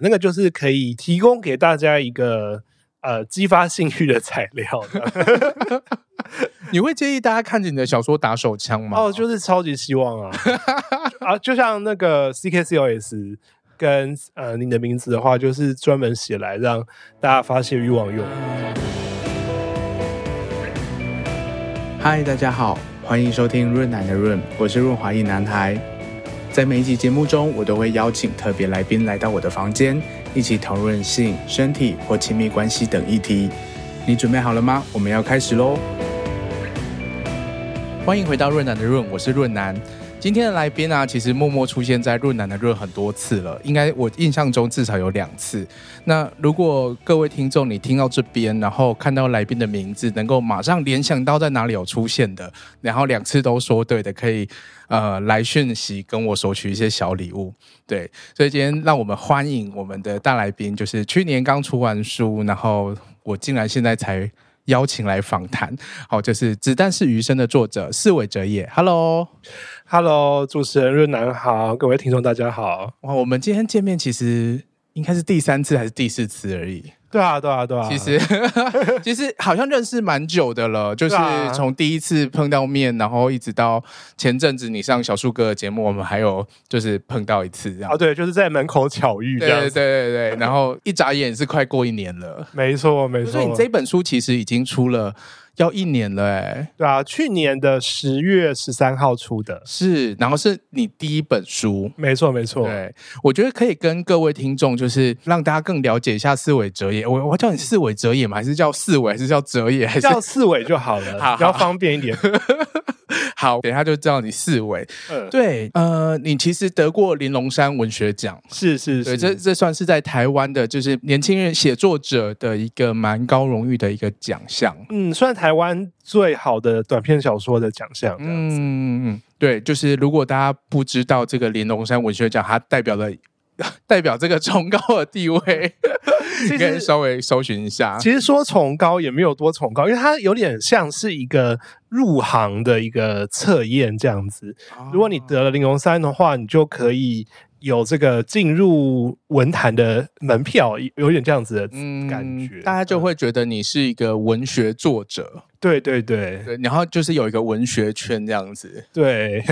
那个就是可以提供给大家一个呃激发性欲的材料的。你会介意大家看着你的小说打手枪吗？哦，就是超级希望啊啊！就像那个 CKCOS 跟呃你的名字的话，就是专门写来让大家发泄欲望用。嗨，大家好，欢迎收听润奶的润，我是润滑一男孩。在每一集节目中，我都会邀请特别来宾来到我的房间，一起讨论性、身体或亲密关系等议题。你准备好了吗？我们要开始喽！欢迎回到润南的润，我是润南。今天的来宾啊，其实默默出现在润南的润很多次了，应该我印象中至少有两次。那如果各位听众你听到这边，然后看到来宾的名字，能够马上联想到在哪里有出现的，然后两次都说对的，可以呃来讯息跟我索取一些小礼物。对，所以今天让我们欢迎我们的大来宾，就是去年刚出完书，然后我竟然现在才。邀请来访谈，好，就是《子弹是余生》的作者四尾哲也。Hello，Hello，主持人润南好，各位听众大家好。哇，我们今天见面其实应该是第三次还是第四次而已。对啊，对啊，对啊。其实，其实好像认识蛮久的了，就是从第一次碰到面，然后一直到前阵子你上小树哥的节目，我们还有就是碰到一次这样。啊，对，就是在门口巧遇这样。对对对对，然后一眨眼是快过一年了。没错，没错。所以你这本书其实已经出了。要一年了哎、欸，对啊，去年的十月十三号出的，是，然后是你第一本书，没错没错，对，我觉得可以跟各位听众，就是让大家更了解一下四尾哲也，我我叫你四尾哲也吗？还是叫四尾，还是叫哲也，还是叫四尾就好了，好好。比较方便一点。好，等一下就叫你四位。嗯，对，呃，你其实得过玲珑山文学奖，是是是，对，这这算是在台湾的，就是年轻人写作者的一个蛮高荣誉的一个奖项。嗯，算台湾最好的短篇小说的奖项。嗯嗯，对，就是如果大家不知道这个玲珑山文学奖，它代表了。代表这个崇高的地位，可以稍微搜寻一下。其实说崇高也没有多崇高，因为它有点像是一个入行的一个测验这样子。如果你得了零零三的话，你就可以。有这个进入文坛的门票，有点这样子的感觉，嗯，大家就会觉得你是一个文学作者，对对对，对，然后就是有一个文学圈这样子，对，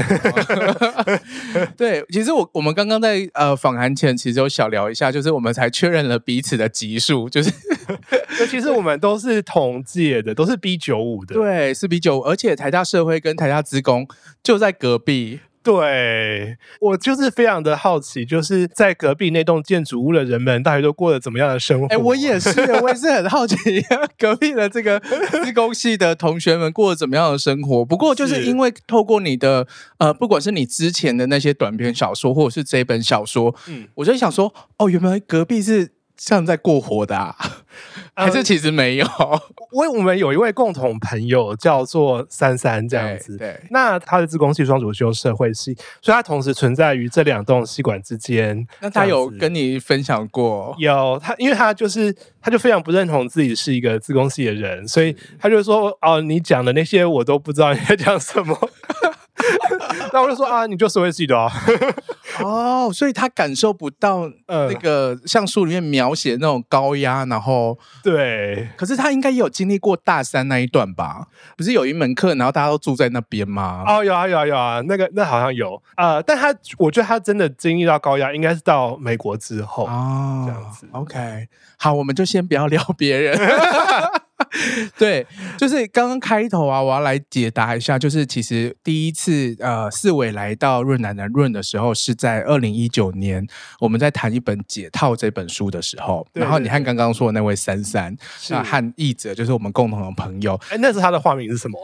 对，其实我我们刚刚在呃访谈前，其实有小聊一下，就是我们才确认了彼此的级数，就是，其实我们都是同届的，都是 B 九五的，对，是 B 九五，而且台大社会跟台大资工就在隔壁。对，我就是非常的好奇，就是在隔壁那栋建筑物的人们，到底都过了怎么样的生活？哎，我也是，我也是很好奇，隔壁的这个 资工系的同学们过了怎么样的生活。不过，就是因为透过你的呃，不管是你之前的那些短篇小说，或者是这本小说，嗯，我就想说，哦，原来隔壁是。像在过活的，啊，还是其实没有？因为我们有一位共同朋友叫做三三这样子，对，那他的资工系双主修社会系，所以他同时存在于这两栋系馆之间。那他有跟你分享过？有他，因为他就是他就非常不认同自己是一个自工系的人，所以他就说：“哦，你讲的那些我都不知道你在讲什么。”那我就说：“啊，你就社会系的啊。”哦，所以他感受不到呃那个像书里面描写的那种高压，然后对，可是他应该也有经历过大三那一段吧？不是有一门课，然后大家都住在那边吗？哦，有啊有啊有啊，那个那好像有呃，但他我觉得他真的经历到高压，应该是到美国之后哦，这样子。OK，好，我们就先不要聊别人。对，就是刚刚开头啊，我要来解答一下，就是其实第一次呃四尾来到润南南润的时候，是在二零一九年，我们在谈一本《解套》这本书的时候，对对对，然后你看刚刚说的那位三三，那和译者就是我们共同的朋友，哎，那是他的化名是什么？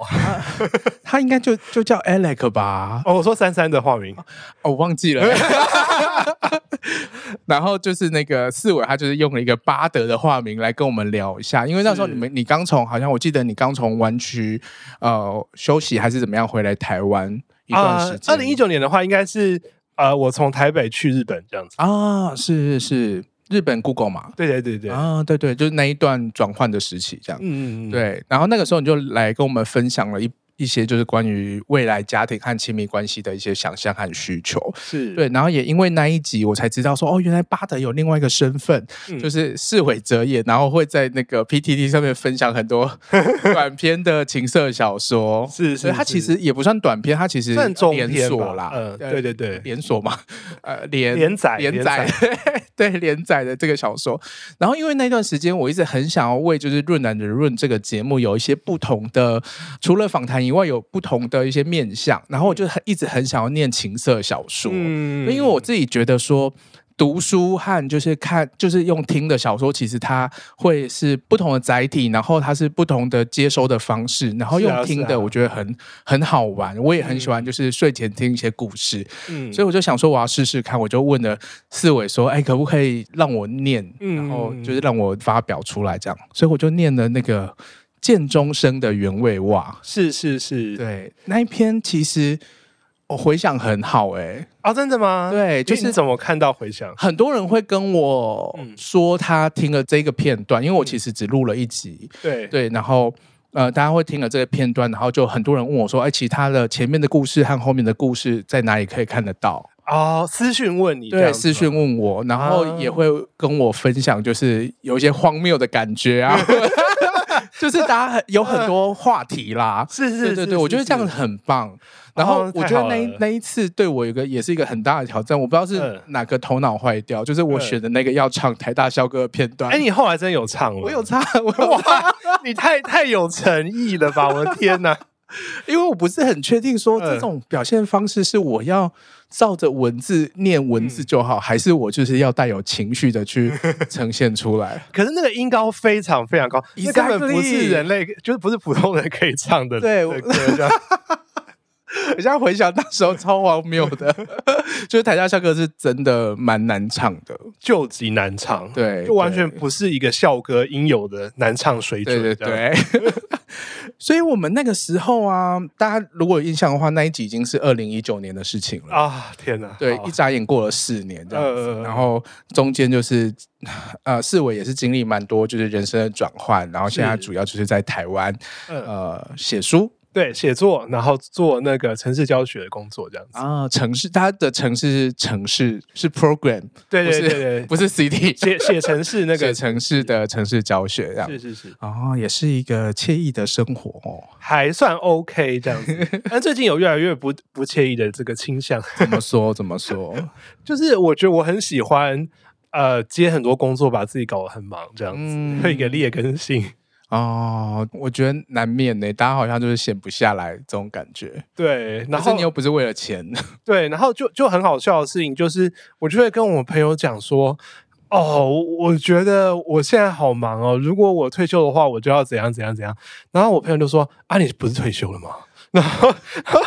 他，应该就就叫 Alex 吧？哦，我说三三的化名，哦，我忘记了。然后就是那个四尾，他就是用了一个巴德的化名来跟我们聊一下，因为那时候你们你刚从好像我记得你刚从湾区呃休息还是怎么样回来台湾一段时间。二零一九年的话，应该是呃我从台北去日本这样子啊，是是是日本 Google 嘛？对对对对啊，对对，就是那一段转换的时期这样。嗯嗯嗯，对。然后那个时候你就来跟我们分享了一一些就是关于未来家庭和亲密关系的一些想象和需求，是对。然后也因为那一集，我才知道说，哦，原来巴德有另外一个身份，嗯、就是四尾哲也，然后会在那个 PTT 上面分享很多 短篇的情色小说。是是，他其实也不算短篇，他其实算连锁啦。嗯，对对对，连锁嘛，呃，连连载连载，对连载的这个小说。然后因为那段时间，我一直很想要为就是润男的润这个节目有一些不同的，除了访谈以外，有不同的一些面向。然后我就很一直很想要念情色小说，嗯，因为我自己觉得说。读书和就是看，就是用听的小说，其实它会是不同的载体，然后它是不同的接收的方式，然后用听的，我觉得很、啊啊、很好玩。我也很喜欢，就是睡前听一些故事。嗯，所以我就想说，我要试试看，我就问了四伟说：“哎，可不可以让我念？然后就是让我发表出来这样。”所以我就念了那个剑中生的原味袜。是是是，对，那一篇其实。我回想很好哎、欸、啊、哦，真的吗？对，就是怎么看到回响？很多人会跟我说他听了这个片段，嗯、因为我其实只录了一集，对对，然后呃，大家会听了这个片段，然后就很多人问我说，哎，其他的前面的故事和后面的故事在哪里可以看得到？哦，私讯问你，对，私讯问我，然后也会跟我分享，就是有一些荒谬的感觉啊。就是大家很有很多话题啦，是是，是对对，我觉得这样子很棒。然后我觉得那那一次对我有个也是一个很大的挑战，我不知道是哪个头脑坏掉，就是我选的那个要唱台大校歌的片段。哎，你后来真有唱了？我有唱，我哇，你太太有诚意了吧！我的天哪！因为我不是很确定说这种表现方式是我要照着文字念文字就好，还是我就是要带有情绪的去 呈现出来。可是那个音高非常非常高，那根本不是人类，就是不是普通人可以唱的。对，我现在回想那时候超荒谬的，就是台下校歌是真的蛮难唱的，就极难唱，对，就完全不是一个校歌应有的难唱水准。对对对。所以我们那个时候啊，大家如果有印象的话，那一集已经是二零一九年的事情了啊！天哪，对，一眨眼过了四年这样子，然后中间就是呃，四伟也是经历蛮多，就是人生的转换，然后现在主要就是在台湾呃写书。对，写作，然后做那个城市教学的工作，这样子啊。城市，它的城市是城市是 program，对对对对，不是 CD，写写城市那个 写程式的城市教学，这样是是是。哦，也是一个惬意的生活哦，还算 OK 这样子。但最近有越来越不不惬意的这个倾向。怎么说？怎么说？就是我觉得我很喜欢呃接很多工作，把自己搞得很忙，这样子，有一个劣根性。哦，我觉得难免呢，大家好像就是闲不下来这种感觉。对，然后你又不是为了钱。对，然后就就很好笑的事情就是，我就会跟我朋友讲说，哦，我觉得我现在好忙哦，如果我退休的话，我就要怎样怎样怎样。然后我朋友就说，啊，你不是退休了吗？然后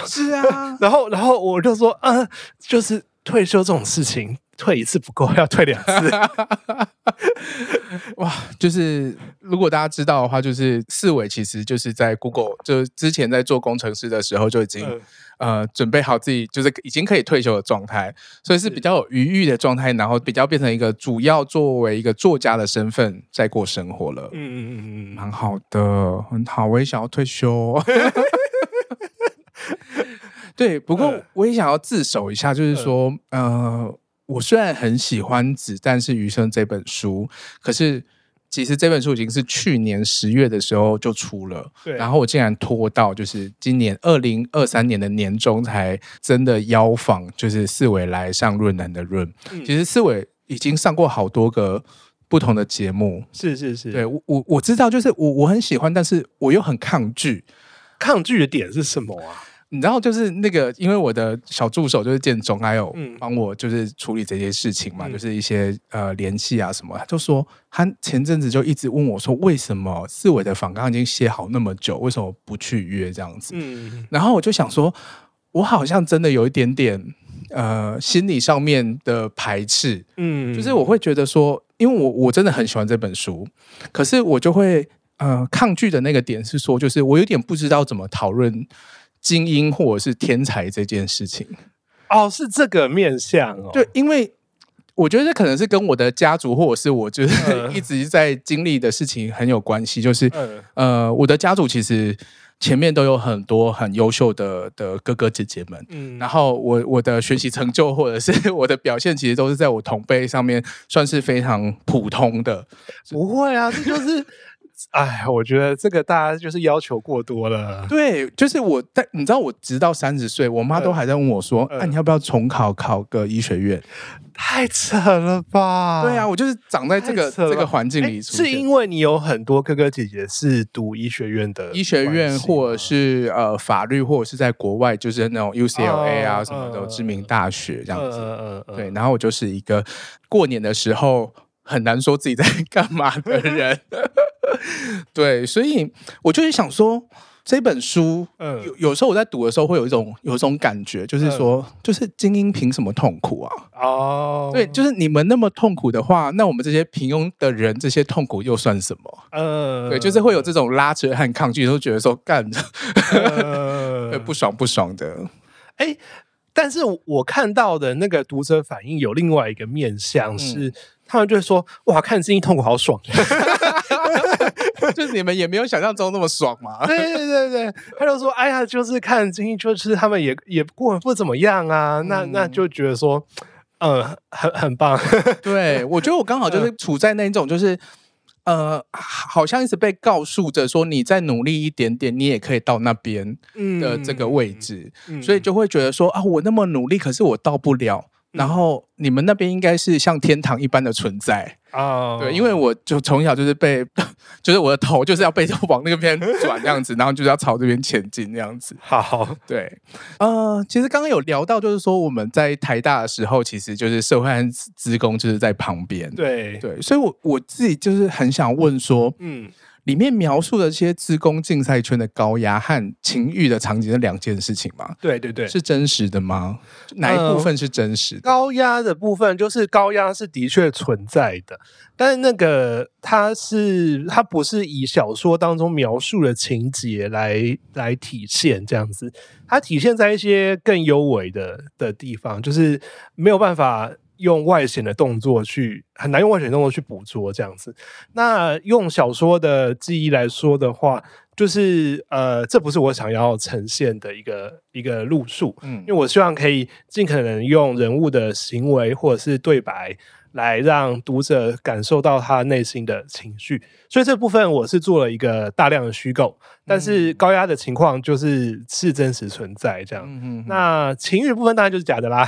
是啊，然后然后我就说，嗯，就是退休这种事情。退一次不够，要退两次。哇，就是如果大家知道的话，就是四伟其实就是在 Google，就之前在做工程师的时候就已经、嗯、呃准备好自己，就是已经可以退休的状态，所以是比较有余裕的状态，然后比较变成一个主要作为一个作家的身份在过生活了。嗯嗯嗯嗯，蛮好的，很好，我也想要退休。对，不过我也想要自首一下，就是说，嗯、呃。我虽然很喜欢《子弹是余生》这本书，可是其实这本书已经是去年十月的时候就出了，对。然后我竟然拖到就是今年二零二三年的年中才真的邀访，就是四伟来上润南的润。嗯、其实四伟已经上过好多个不同的节目，是是是。对，我我我知道，就是我我很喜欢，但是我又很抗拒。抗拒的点是什么啊？你知道，就是那个，因为我的小助手就是建中，还有帮我就是处理这些事情嘛，嗯、就是一些呃联系啊什么。他就说，他前阵子就一直问我说，为什么四伟的访刚已经写好那么久，为什么不去约这样子？嗯、然后我就想说，我好像真的有一点点呃心理上面的排斥，嗯，就是我会觉得说，因为我我真的很喜欢这本书，可是我就会呃抗拒的那个点是说，就是我有点不知道怎么讨论。精英或者是天才这件事情，哦，是这个面向哦。对，因为我觉得这可能是跟我的家族或者是我就是 一直在经历的事情很有关系。就是、嗯、呃，我的家族其实前面都有很多很优秀的的哥哥姐姐们，嗯，然后我我的学习成就或者是我的表现，其实都是在我同辈上面算是非常普通的。不会啊，这就是。哎，我觉得这个大家就是要求过多了。对，就是我，但你知道，我直到三十岁，我妈都还在问我说：“哎、呃啊，你要不要重考，考个医学院？”太扯了吧？对啊，我就是长在这个这个环境里，是因为你有很多哥哥姐姐是读医学院的，医学院或者是呃法律，或者是在国外就是那种 UCLA 啊什么的知名大学这样子。嗯嗯嗯。对，然后我就是一个过年的时候很难说自己在 干嘛的人。对，所以我就是想说，这本书，嗯，有有时候我在读的时候，会有一种有一种感觉，就是说，嗯、就是精英凭什么痛苦啊？哦，对，就是你们那么痛苦的话，那我们这些平庸的人，这些痛苦又算什么？嗯，对，就是会有这种拉扯和抗拒，都觉得说干 不爽不爽的。哎，但是我看到的那个读者反应有另外一个面向是。嗯他们就会说：“哇，看精英痛苦好爽，就是你们也没有想象中那么爽嘛。”对对对对，他就说：“哎呀，就是看精英，就是他们也也过得不怎么样啊。嗯”那那就觉得说，呃，很很棒。对，我觉得我刚好就是处在那一种，就是呃，好像一直被告诉着说，你再努力一点点，你也可以到那边的这个位置，嗯、所以就会觉得说啊，我那么努力，可是我到不了。然后你们那边应该是像天堂一般的存在啊，oh. 对，因为我就从小就是被，就是我的头就是要被往那个边转这样子，然后就是要朝这边前进这样子。好，对，呃，其实刚刚有聊到，就是说我们在台大的时候，其实就是社会和职工就是在旁边，对对，所以我我自己就是很想问说，嗯。里面描述的这些资工竞赛圈的高压和情欲的场景是两件事情吗？对对对，是真实的吗？哪一部分是真实的？呃，高压的部分就是高压是的确存在的，但是那个它是它不是以小说当中描述的情节来来体现这样子，它体现在一些更幽微的的地方，就是没有办法。用外显的动作去很难用外显动作去捕捉这样子。那用小说的记忆来说的话，就是呃，这不是我想要呈现的一个一个路数。嗯，因为我希望可以尽可能用人物的行为或者是对白。来让读者感受到他内心的情绪，所以这部分我是做了一个大量的虚构，但是高压的情况就是是真实存在这样。那情欲部分当然就是假的啦，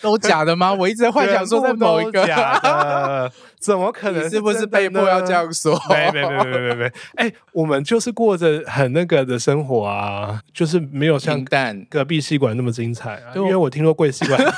都假的吗？我一直在幻想说在某一个假的，怎么可能是？是不是被迫要这样说？没没没没没没，哎、欸，我们就是过着很那个的生活啊，就是没有像隔壁戏馆那么精彩啊，因为我听说贵戏馆。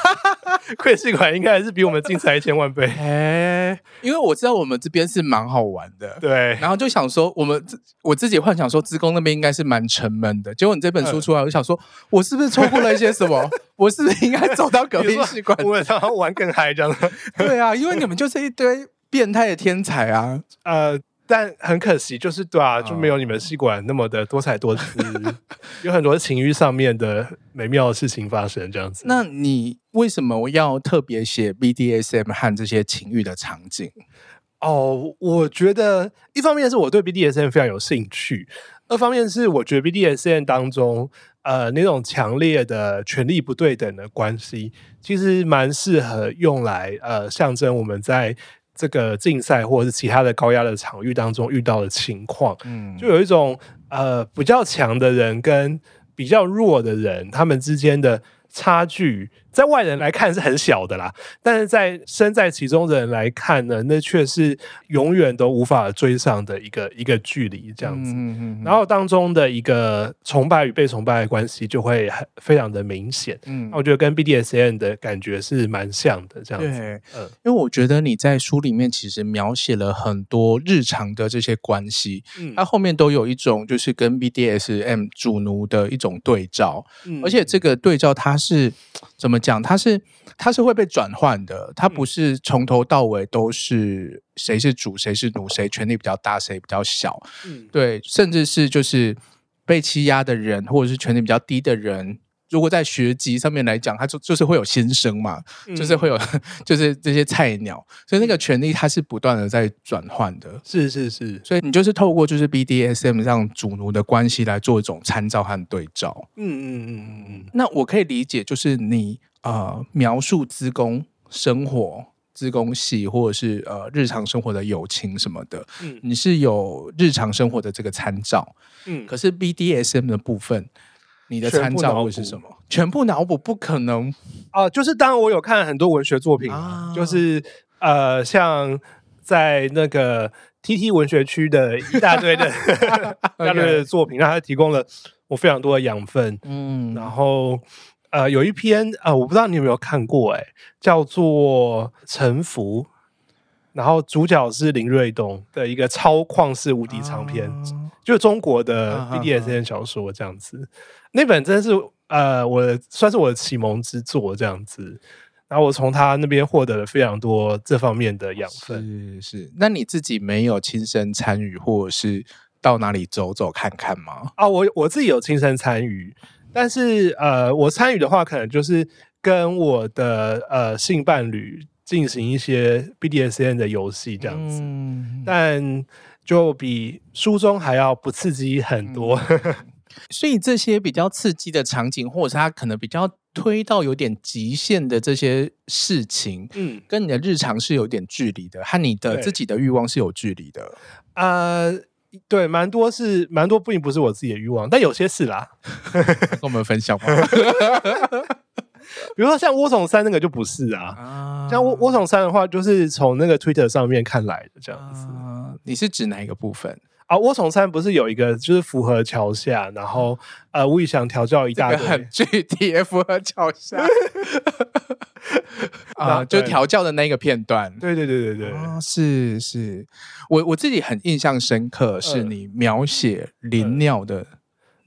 贵系馆应该还是比我们精彩一千万倍，哎，因为我知道我们这边是蛮好玩的，对，然后就想说，我们我自己幻想说，资工那边应该是蛮沉闷的。结果你这本书出来，我就想说，我是不是错过了一些什么？我是不是应该走到隔壁系馆，我们然后玩更嗨这样？对啊，因为你们就是一堆变态的天才啊，呃。但很可惜，就是对啊，就没有你们戏馆那么的多彩多姿，有很多情欲上面的美妙的事情发生，这样子。那你为什么要特别写 BDSM 和这些情欲的场景？哦，我觉得一方面是我对 BDSM 非常有兴趣，二方面是我觉得 BDSM 当中，呃，那种强烈的权力不对等的关系，其实蛮适合用来呃象征我们在。这个竞赛或者是其他的高压的场域当中遇到的情况，嗯，就有一种呃比较强的人跟比较弱的人，他们之间的差距。在外人来看是很小的啦，但是在身在其中的人来看呢，那却是永远都无法追上的一个一个距离，这样子。嗯嗯嗯。然后当中的一个崇拜与被崇拜的关系就会很非常的明显。嗯，我觉得跟 BDSN 的感觉是蛮像的，这样子。对，嗯，因为我觉得你在书里面其实描写了很多日常的这些关系，嗯，它后面都有一种就是跟 BDSM 主奴的一种对照，嗯，而且这个对照它是怎么？讲他是他是会被转换的，他不是从头到尾都是谁是主谁是奴，谁权力比较大谁比较小，嗯，对，甚至是就是被欺压的人或者是权力比较低的人，如果在学籍上面来讲，他就就是会有新生嘛，嗯、就是会有 就是这些菜鸟，所以那个权利它是不断的在转换的。是是是，所以你就是透过就是 BDSM 这样主奴的关系来做一种参照和对照。嗯嗯嗯嗯嗯。那我可以理解，就是你呃描述资工生活、资工系或者是呃日常生活的友情什么的，嗯，你是有日常生活的这个参照，嗯，可是 BDSM 的部分。你的参照会是什么？全部脑补不可能啊、呃！就是当然我有看很多文学作品，啊、就是呃，像在那个 TT 文学区的一大堆的 一大堆的作品，让他提供了我非常多的养分。嗯，然后呃，有一篇啊、呃，我不知道你有没有看过、欸，哎，叫做《沉浮》，然后主角是林瑞东的一个超旷世无敌长篇，啊、就是中国的 BDSN 小说这样子。那本真的是呃，我算是我的启蒙之作这样子，然后我从他那边获得了非常多这方面的养分。是是，那你自己没有亲身参与，或者是到哪里走走看看吗？啊，我我自己有亲身参与，但是呃，我参与的话，可能就是跟我的呃性伴侣进行一些 BDSN 的游戏这样子，嗯、但就比书中还要不刺激很多。嗯。所以这些比较刺激的场景，或者是他可能比较推到有点极限的这些事情，嗯，跟你的日常是有点距离的，和你的自己的欲望是有距离的。呃，对，蛮多是蛮多，并不是我自己的欲望，但有些是啦。跟我们分享吧？比如说像窝总三那个就不是啊，啊像窝窝总三的话，就是从那个 Twitter 上面看来的这样子。啊，你是指哪一个部分？啊，窝从山不是有一个就是符合桥下，然后呃，吴宇翔调教一大堆，很。具体，符合桥下。啊，就调教的那个片段，对对对对对，啊，是是，我我自己很印象深刻，是你描写淋尿的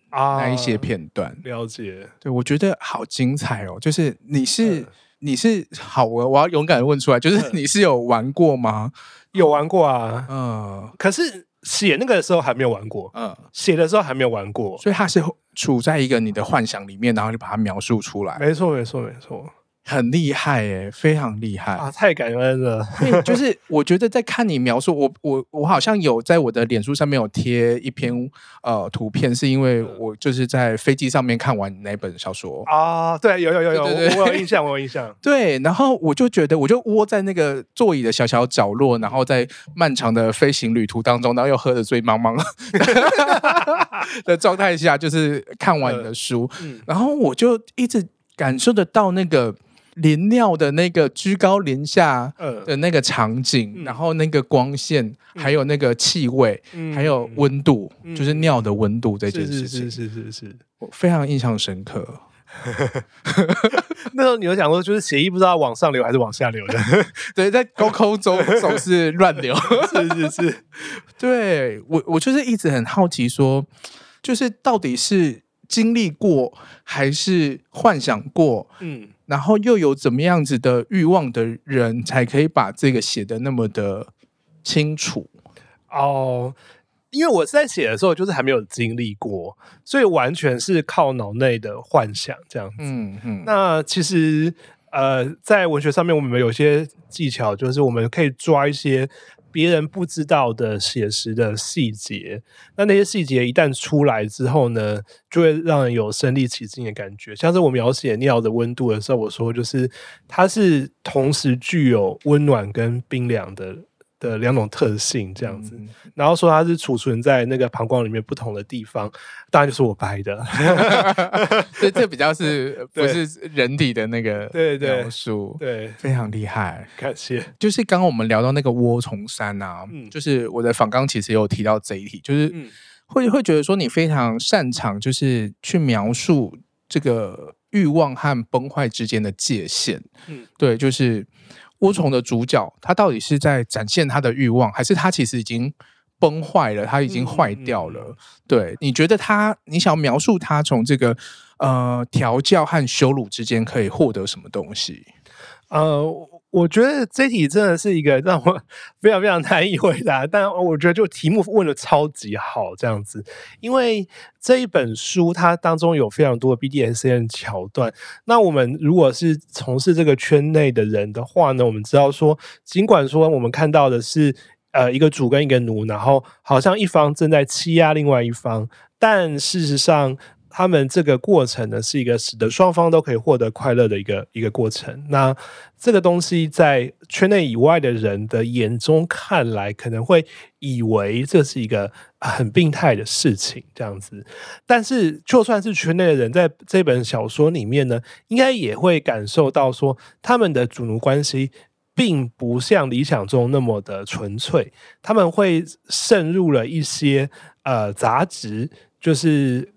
啊那一些片段，了解，对我觉得好精彩哦，就是你是、嗯、你是好，我我要勇敢的问出来，就是你是有玩过吗？有玩过啊，嗯，可是。写那个的时候还没有玩过，嗯，写的时候还没有玩过，所以它是处在一个你的幻想里面，然后你把它描述出来。没错，没错，没错。很厉害诶，非常厉害啊！太感恩了。对，就是 我觉得在看你描述，我我我好像有在我的脸书上面有贴一篇呃图片，是因为我就是在飞机上面看完那本小说啊。对，有有有有，我有印象，我有印象。对，然后我就觉得，我就窝在那个座椅的小小角落，然后在漫长的飞行旅途当中，然后又喝得醉茫茫 的状态下，就是看完你的书，嗯，然后我就一直感受得到那个。淋尿的那个居高临下的那个场景，嗯、然后那个光线，嗯、还有那个气味，嗯、还有温度，嗯、就是尿的温度这件事情，是是是是是，是，我非常印象深刻。那时候你有想过，就是血液不知道往上流还是往下流的？对，在高空中总是乱流。是是是，对我我就是一直很好奇说，说就是到底是经历过还是幻想过？嗯。然后又有怎么样子的欲望的人，才可以把这个写的那么的清楚哦？因为我在写的时候，就是还没有经历过，所以完全是靠脑内的幻想这样子。嗯嗯。那其实呃，在文学上面，我们有些技巧，就是我们可以抓一些。别人不知道的写实的细节，那那些细节一旦出来之后呢，就会让人有身临其境的感觉。像是我描写尿的温度的时候，我说就是它是同时具有温暖跟冰凉的。的两种特性这样子，嗯、然后说它是储存在那个膀胱里面不同的地方，当然就是我掰的，这这比较是 不是人体的那个对对。描述，对，非常厉害，感谢。就是刚刚我们聊到那个窝虫山啊，嗯、就是我的访纲其实有提到这一题，就是会会觉得说你非常擅长，就是去描述这个欲望和崩坏之间的界限，嗯，对，就是。窝丛的主角，他到底是在展现他的欲望，还是他其实已经崩坏了？他已经坏掉了？嗯嗯嗯、对，你觉得他，你想要描述他从这个呃调教和羞辱之间可以获得什么东西？呃，我觉得这题真的是一个让我 非常非常难以回答，但我觉得就题目问得超级好，这样子，因为这一本书它当中有非常多的 BDSM 桥段。那我们如果是从事这个圈内的人的话呢，我们知道说，尽管说我们看到的是呃一个主跟一个奴，然后好像一方正在欺压另外一方，但事实上。他们这个过程呢，是一个使得双方都可以获得快乐的一个一个过程。那这个东西在圈内以外的人的眼中看来，可能会以为这是一个很病态的事情，这样子。但是，就算是圈内的人，在这本小说里面呢，应该也会感受到说，他们的主奴关系并不像理想中那么的纯粹，他们会渗入了一些呃杂质，就是。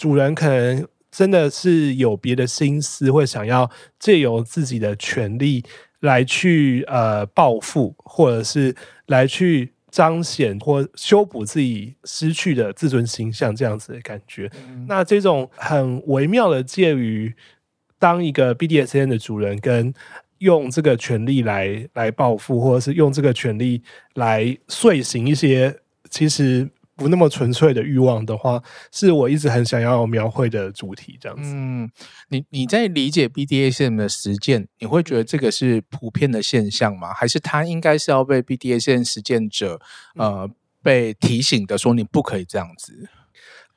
主人可能真的是有别的心思，会想要借由自己的权利来去呃报复，或者是来去彰显或修补自己失去的自尊形象这样子的感觉。嗯、那这种很微妙的介于当一个 BDSN 的主人跟用这个权利来来报复，或者是用这个权利来遂行一些其实。不那么纯粹的欲望的话，是我一直很想要描绘的主题，这样子。嗯，你你在理解 BDSM 的实践，你会觉得这个是普遍的现象吗？还是他应该是要被 BDSM 实践者呃被提醒的，说你不可以这样子？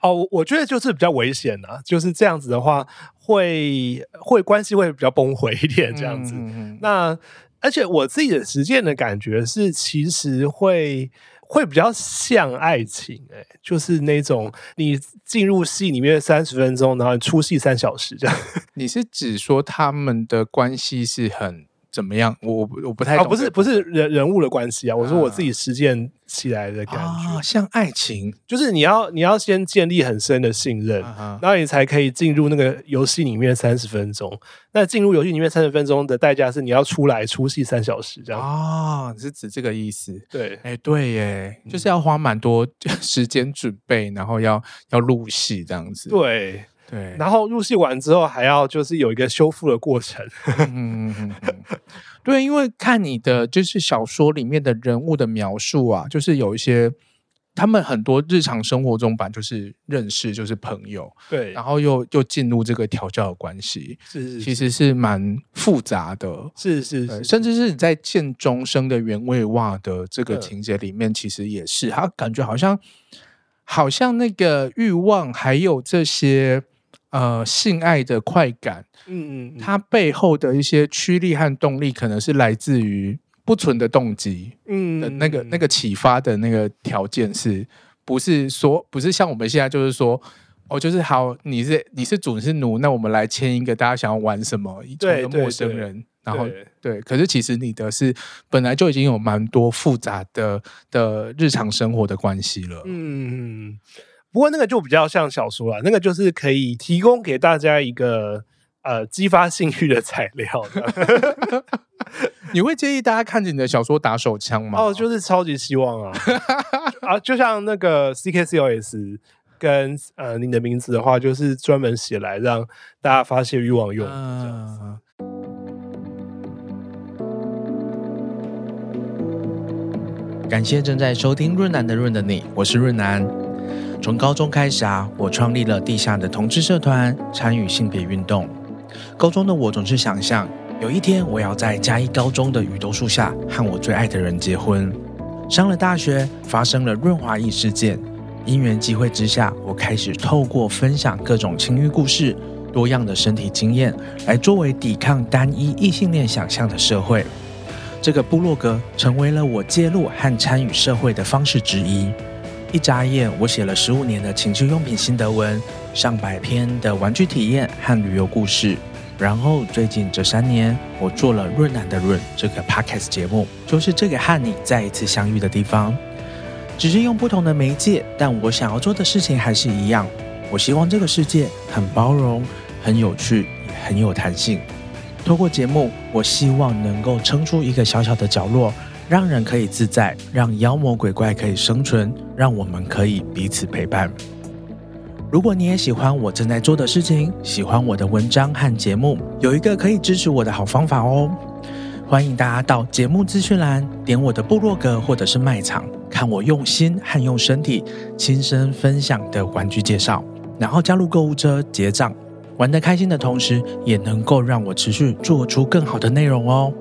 哦，我觉得就是比较危险啊，就是这样子的话，会会关系会比较崩毁一点，这样子。嗯嗯，那而且我自己的实践的感觉是，其实会。会比较像爱情，欸，就是那种你进入戏里面三十分钟，然后出戏三小时这样。你是指说他们的关系是很？怎么样？我我我不太懂。哦，不是不是人人物的关系啊，我说我自己实践起来的感觉，啊，像爱情，就是你要你要先建立很深的信任，啊，然后你才可以进入那个游戏里面三十分钟。那进入游戏里面三十分钟的代价是你要出来出戏三小时这样。啊，你是指这个意思？对，哎，对耶，就是要花蛮多 时间准备，然后要要入戏这样子。对。对，然后入戏完之后，还要就是有一个修复的过程。嗯嗯嗯嗯，对，因为看你的就是小说里面的人物的描述啊，就是有一些他们很多日常生活中版就是认识，就是朋友，对，然后又又进入这个调教的关系，是，是，其实是蛮复杂的，是是是，甚至是。你在见终生的原味袜的这个情节里面，其实也是，他感觉好像好像那个欲望还有这些。呃，性爱的快感，嗯嗯，它背后的一些驱力和动力，可能是来自于不纯的动机，嗯，的那个那个启发的那个条件，是不是说不是像我们现在就是说，哦，就是好，你是你是主你是奴，那我们来签一个，大家想要玩什么，一个陌生人，然后对，对，可是其实你的是本来就已经有蛮多复杂的的日常生活的关系了，嗯。不过那个就比较像小说了，那个就是可以提供给大家一个呃激发性欲的材料。你会介意大家看着你的小说打手枪吗？哦，就是超级希望啊 啊！就像那个 CKCOS 跟呃你的名字的话，就是专门写来让大家发泄欲望用的这样子。感谢正在收听润南的润的你，我是润男。从高中开始啊，我创立了地下的同志社团，参与性别运动。高中的我总是想象，有一天我要在嘉义高中的雨桐树下和我最爱的人结婚。上了大学，发生了润滑液事件，因缘际会之下，我开始透过分享各种情欲故事、多样的身体经验，来作为抵抗单一异性恋想象的社会。这个部落格成为了我介入和参与社会的方式之一。一眨眼，我写了十五年的情趣用品心得文，上百篇的玩具体验和旅游故事。然后最近这三年，我做了润男的润这个 podcast 节目，就是这个和你再一次相遇的地方。只是用不同的媒介，但我想要做的事情还是一样。我希望这个世界很包容、很有趣、也很有弹性。透过节目，我希望能够撑出一个小小的角落。让人可以自在，让妖魔鬼怪可以生存，让我们可以彼此陪伴。如果你也喜欢我正在做的事情，喜欢我的文章和节目，有一个可以支持我的好方法哦。欢迎大家到节目资讯栏点我的部落格或者是卖场，看我用心和用身体亲身分享的玩具介绍，然后加入购物车结账，玩得开心的同时，也能够让我持续做出更好的内容哦。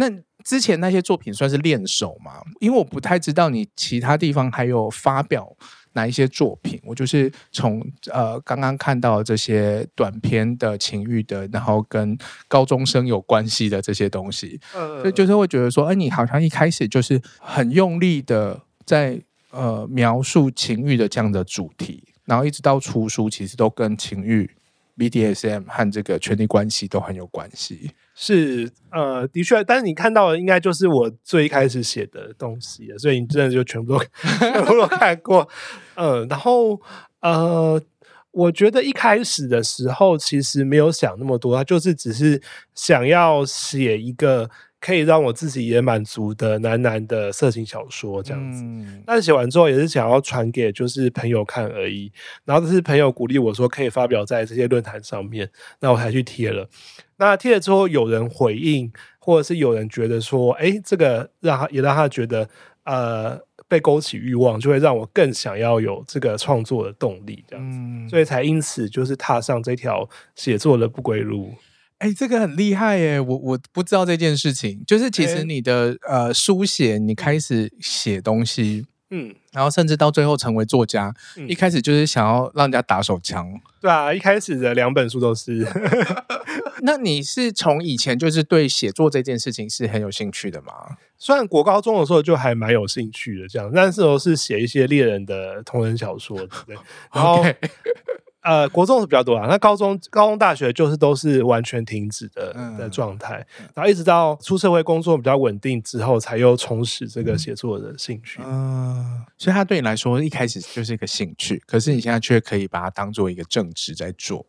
那之前那些作品算是练手吗？因为我不太知道你其他地方还有发表哪一些作品。我就是从呃刚刚看到这些短片的情欲的，然后跟高中生有关系的这些东西，呃，所以就是会觉得说，哎，你好像一开始就是很用力的在呃描述情欲的这样的主题，然后一直到出书，其实都跟情欲、BDSM 和这个权力关系都很有关系。是呃，的确，但是你看到的应该就是我最一开始写的东西，所以你真的就全部都 都看过。呃，然后呃，我觉得一开始的时候其实没有想那么多，他就是只是想要写一个可以让我自己也满足的男男的色情小说这样子。嗯，但写完之后也是想要传给就是朋友看而已，然后这是朋友鼓励我说可以发表在这些论坛上面，那我才去贴了。那贴了之后，有人回应，或者是有人觉得说，哎、欸，这个让他也让他觉得，呃，被勾起欲望，就会让我更想要有这个创作的动力，这样子，嗯、所以才因此就是踏上这条写作的不归路。哎、欸，这个很厉害耶！我我不知道这件事情，就是其实你的、欸、呃书写，你开始写东西。嗯，然后甚至到最后成为作家，嗯、一开始就是想要让人家打手枪。对啊，一开始的两本书都是。那你是从以前就是对写作这件事情是很有兴趣的吗？虽然国高中的时候就还蛮有兴趣的，这样，但是都是写一些猎人的同人小说，对。然后。Okay. 呃，国中是比较多啊，那高中、高中、大学就是都是完全停止的、嗯、的状态，然后一直到出社会工作比较稳定之后，才又重拾这个写作的兴趣。嗯，所以它对你来说一开始就是一个兴趣，可是你现在却可以把它当做一个正职在做。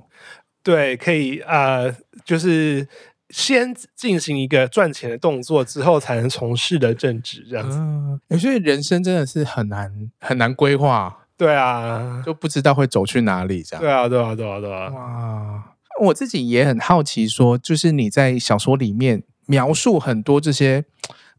对，可以啊、呃，就是先进行一个赚钱的动作，之后才能从事的正职这样子。嗯，所以人生真的是很难很难规划。对啊，就不知道会走去哪里这样。对啊，对啊，对啊，对啊。哇，我自己也很好奇，说就是你在小说里面描述很多这些。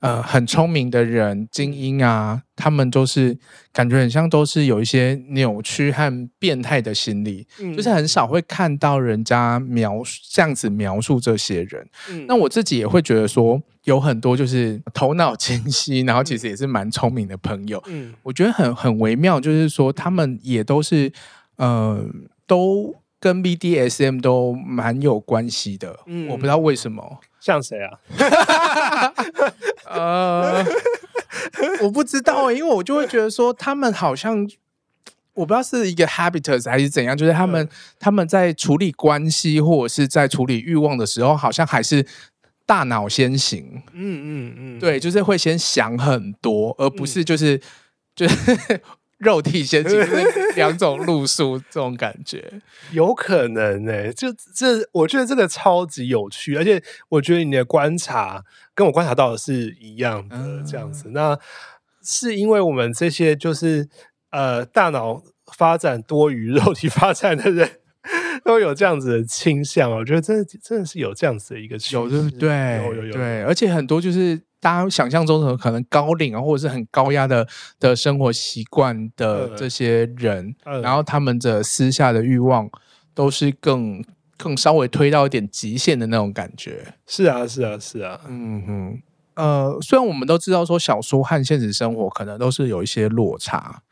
呃，很聪明的人，精英啊，他们都是感觉很像，都是有一些扭曲和变态的心理，嗯、就是很少会看到人家描述这样子描述这些人。嗯、那我自己也会觉得说，有很多就是头脑清晰，然后其实也是蛮聪明的朋友。嗯，我觉得很很微妙，就是说他们也都是呃，都跟 BDSM 都蛮有关系的。嗯，我不知道为什么。像谁啊？呃，我不知道、欸，因为我就会觉得说，他们好像我不知道是一个 habitus 还是怎样，就是他们、嗯、他们在处理关系或者是在处理欲望的时候，好像还是大脑先行。嗯嗯嗯，嗯对，就是会先想很多，而不是就是、嗯、就是。肉体先行，两种路数，这种感觉 有可能呢、欸。就这，我觉得这个超级有趣，而且我觉得你的观察跟我观察到的是一样的，这样子。嗯、那是因为我们这些就是呃，大脑发展多于肉体发展的人 都有这样子的倾向。我觉得真的真的是有这样子的一个有对对，有有有，对，而且很多就是。大家想象中的可能高领啊，或者是很高压的的生活习惯的这些人，嗯嗯、然后他们的私下的欲望都是更更稍微推到一点极限的那种感觉。是啊，是啊，是啊。嗯哼，呃，虽然我们都知道说小说和现实生活可能都是有一些落差，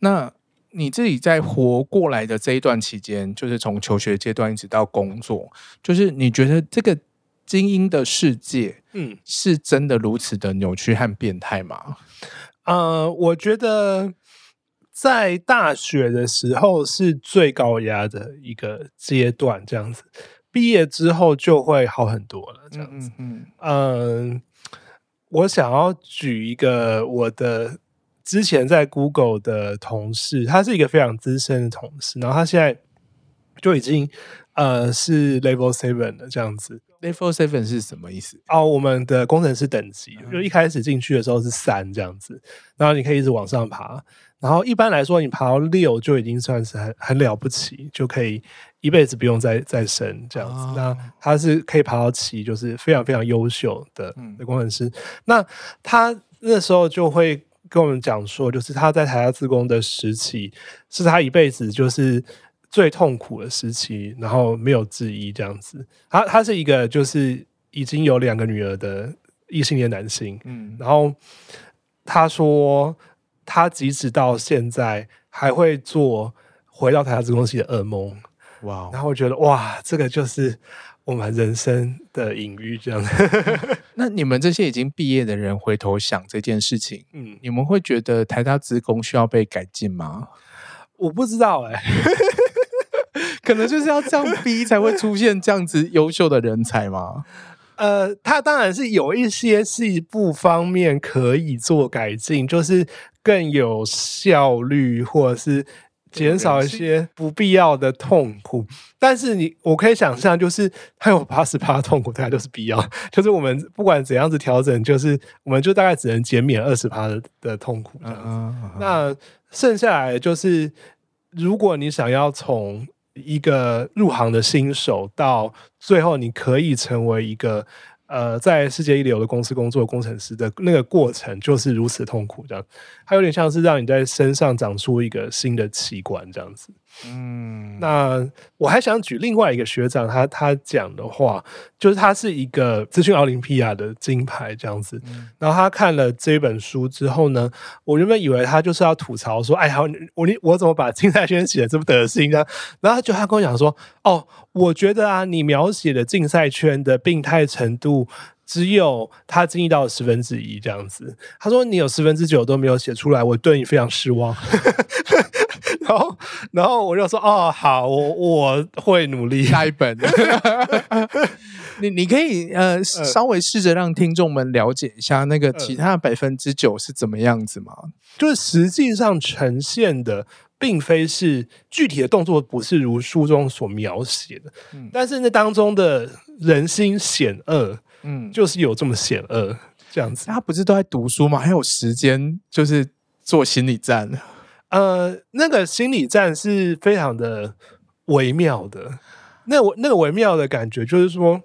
那你自己在活过来的这一段期间，就是从求学阶段一直到工作，就是你觉得这个。精英的世界，嗯，是真的如此的扭曲和变态吗？呃，我觉得在大学的时候是最高压的一个阶段，这样子，毕业之后就会好很多了，这样子。嗯嗯，呃，我想要举一个我的之前在 Google 的同事，他是一个非常资深的同事，然后他现在就已经呃是 Level Seven 了，这样子。Level Seven 是什么意思？哦，我们的工程师等级，就一开始进去的时候是三这样子，然后你可以一直往上爬，然后一般来说你爬到六就已经算是很很了不起，就可以一辈子不用再再升这样子。哦、那他是可以爬到七，就是非常非常优秀的的工程师。嗯、那他那时候就会跟我们讲说，就是他在台下自工的时期，是他一辈子就是。最痛苦的时期，然后没有之一这样子。他他是一个就是已经有两个女儿的异性恋男性，嗯，然后他说他即使到现在还会做回到台大资工系的噩梦，哇！然后我觉得哇，这个就是我们人生的隐喻这样。那你们这些已经毕业的人回头想这件事情，嗯，你们会觉得台大职工需要被改进吗？我不知道哎、欸。可能就是要这样逼才会出现这样子优秀的人才吗？呃，他当然是有一些细部方面可以做改进，就是更有效率，或者是减少一些不必要的痛苦。但是你，我可以想象，就是还有八十八的痛苦，大概都是必要。就是我们不管怎样子调整，就是我们就大概只能减免二十八的的痛苦这样子。Uh huh. 那剩下来就是，如果你想要从一个入行的新手，到最后你可以成为一个呃，在世界一流的公司工作工程师的那个过程，就是如此痛苦，这样，它有点像是让你在身上长出一个新的器官，这样子。嗯，那我还想举另外一个学长，他他讲的话，就是他是一个资讯奥林匹亚的金牌这样子。嗯、然后他看了这本书之后呢，我原本以为他就是要吐槽说：“哎呀，我你我怎么把竞赛圈写的这么得心呢？”然后就他跟我讲说：“哦，我觉得啊，你描写的竞赛圈的病态程度。”只有他经历到十分之一这样子。他说：“你有十分之九都没有写出来，我对你非常失望。”然后，然后我就说：“哦，好，我我会努力。”下一本，你你可以呃稍微试着让听众们了解一下那个其他百分之九是怎么样子吗？就是实际上呈现的，并非是具体的动作，不是如书中所描写的，嗯、但是那当中的人心险恶。嗯，就是有这么险恶这样子。他不是都在读书吗？还有时间就是做心理战。呃，那个心理战是非常的微妙的。那我那个微妙的感觉就是说，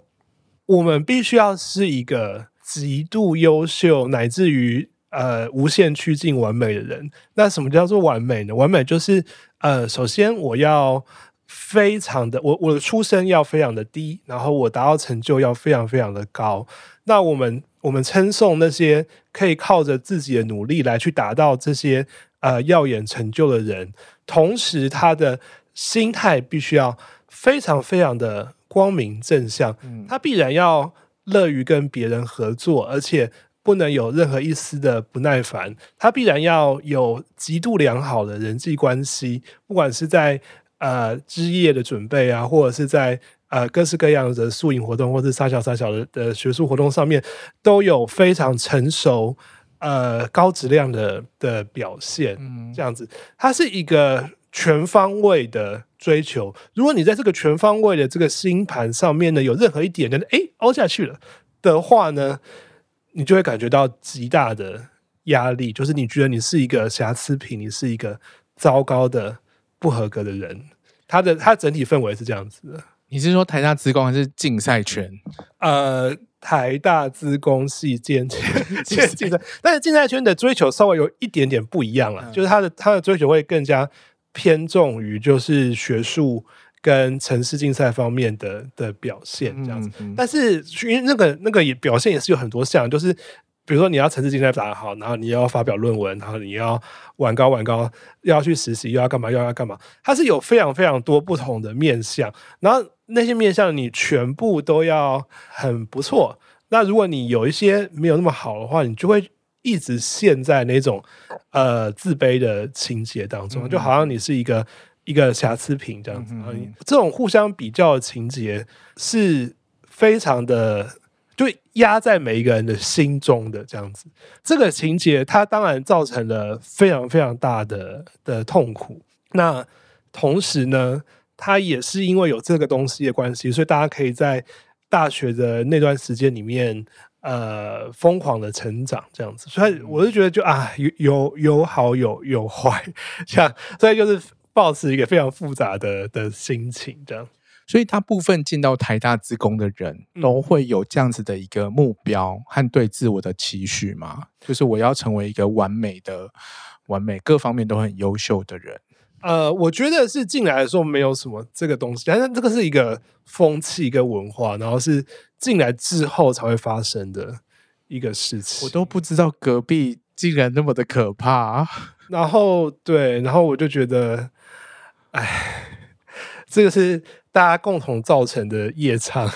我们必须要是一个极度优秀，乃至于呃无限趋近完美的人。那什么叫做完美呢？完美就是呃，首先我要。非常的，我我的出身要非常的低，然后我达到成就要非常非常的高。那我们我们称颂那些可以靠着自己的努力来去达到这些呃耀眼成就的人，同时他的心态必须要非常非常的光明正向，他必然要乐于跟别人合作，而且不能有任何一丝的不耐烦，他必然要有极度良好的人际关系，不管是在。呃，枝叶的准备啊，或者是在呃各式各样的宿营活动，或者是撒小撒小的的学术活动上面，都有非常成熟、呃高质量的的表现。嗯，这样子，它是一个全方位的追求。如果你在这个全方位的这个星盘上面呢，有任何一点的哎凹下去了的话呢，你就会感觉到极大的压力，就是你觉得你是一个瑕疵品，你是一个糟糕的不合格的人。他的他整体氛围是这样子的。你是说台大资工还是竞赛圈？呃，台大资工系兼竞赛，但是竞赛圈的追求稍微有一点点不一样了，嗯、就是他的他的追求会更加偏重于就是学术跟城市竞赛方面的的表现这样子。嗯嗯、但是因为那个那个也表现也是有很多项，就是。比如说你要城市竞赛打得好，然后你要发表论文，然后你要晚高晚高，又要去实习，又要干嘛又要干嘛，它是有非常非常多不同的面向，然后那些面向你全部都要很不错。那如果你有一些没有那么好的话，你就会一直陷在那种呃自卑的情节当中，就好像你是一个一个瑕疵品这样子。这种互相比较的情节是非常的。就压在每一个人的心中的这样子，这个情节它当然造成了非常非常大的的痛苦。那同时呢，它也是因为有这个东西的关系，所以大家可以在大学的那段时间里面，呃，疯狂的成长这样子，所以我就觉得就啊，有有有好有有坏，这样，所以就是抱持一个非常复杂的的心情这样。所以大部分进到台大自工的人都会有这样子的一个目标和对自我的期许嘛，就是我要成为一个完美的、完美各方面都很优秀的人。呃，我觉得是进来的时候没有什么这个东西，但是这个是一个风气跟文化，然后是进来之后才会发生的一个事情。我都不知道隔壁竟然那么的可怕。然后对，然后我就觉得，哎，这个是大家共同造成的夜唱。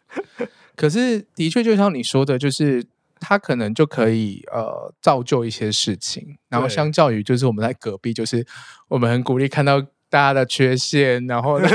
可是的确，就像你说的，就是。他可能就可以呃造就一些事情，然后相较于就是我们在隔壁，就是我们很鼓励看到大家的缺陷，然后呢。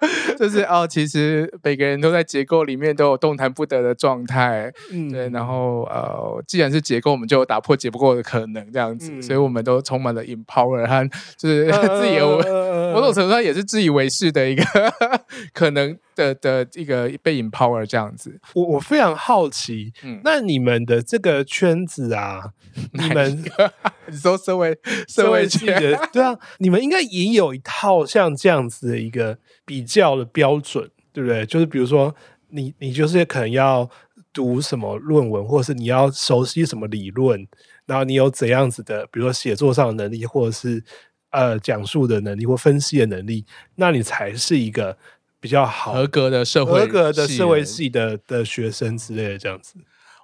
就是哦，其实每个人都在结构里面都有动弹不得的状态，嗯，对。然后呃，既然是结构，我们就有打破解不过的可能，这样子。嗯、所以我们都充满了 empower 和就是 自由、呃、某种程度上也是自以为是的一个 可能的的一个被 empower 这样子。我我非常好奇，嗯，那你们的这个圈子啊，你们 你说社会社会系的，对啊，你们应该也有一套像这样子的一个。比较的标准，对不对？就是比如说你，你你就是可能要读什么论文，或者是你要熟悉什么理论，然后你有怎样子的，比如说写作上的能力，或者是呃讲述的能力或分析的能力，那你才是一个比较好合格的社会合格的社会系的的学生之类的这样子。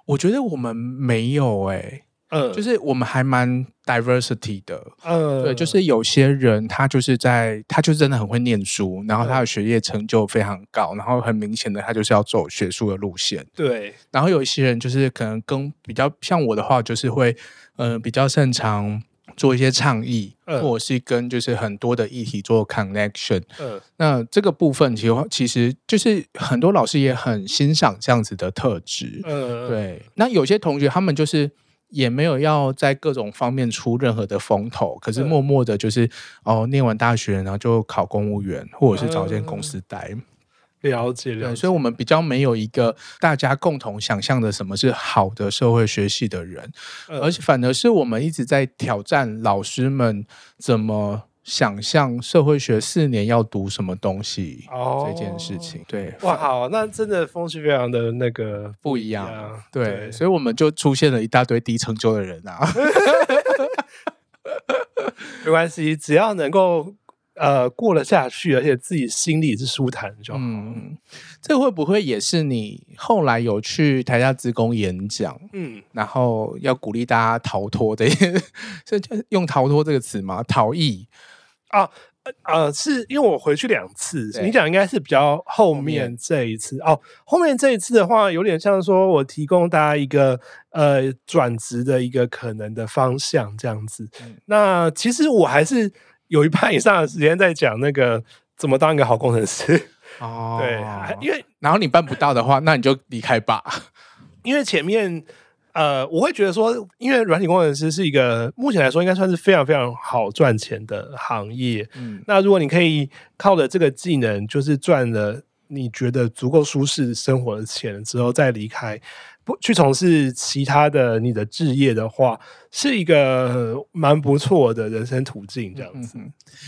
我觉得我们没有哎、欸。嗯，就是我们还蛮 diversity 的，嗯，对，就是有些人他就是在，他就真的很会念书，然后他的学业成就非常高，然后很明显的他就是要走学术的路线，对。然后有一些人就是可能跟比较像我的话，就是会，呃，比较擅长做一些倡议，嗯，或者是跟就是很多的议题做 connection，嗯。那这个部分其实其实就是很多老师也很欣赏这样子的特质，嗯，对。那有些同学他们就是。也没有要在各种方面出任何的风头，可是默默的，就是、嗯、哦，念完大学然后就考公务员，或者是找间公司待。嗯、了解了解，所以我们比较没有一个大家共同想象的什么是好的社会学系的人，嗯、而且反而是我们一直在挑战老师们怎么。想象社会学四年要读什么东西这件事情，哦、对，哇，好，那真的风气非常的那个不一样，对，对，所以我们就出现了一大堆低成就的人啊，没关系，只要能够呃过了下去，而且自己心里是舒坦就好。嗯，这会不会也是你后来有去台下职工演讲？嗯，然后要鼓励大家逃脱的，是用逃脱这个词吗？逃逸。啊，呃，是因为我回去两次，你讲应该是比较后面这一次哦。后面这一次的话，有点像说我提供大家一个呃转职的一个可能的方向这样子。嗯、那其实我还是有一半以上的时间在讲那个怎么当一个好工程师哦。对，因为然后你办不到的话，那你就离开吧，因为前面。呃，我会觉得说，因为软体工程师是一个目前来说应该算是非常非常好赚钱的行业。嗯，那如果你可以靠着这个技能，就是赚了你觉得足够舒适生活的钱之后再离开，不去从事其他的你的置业的话，是一个蛮不错的人生途径。这样子，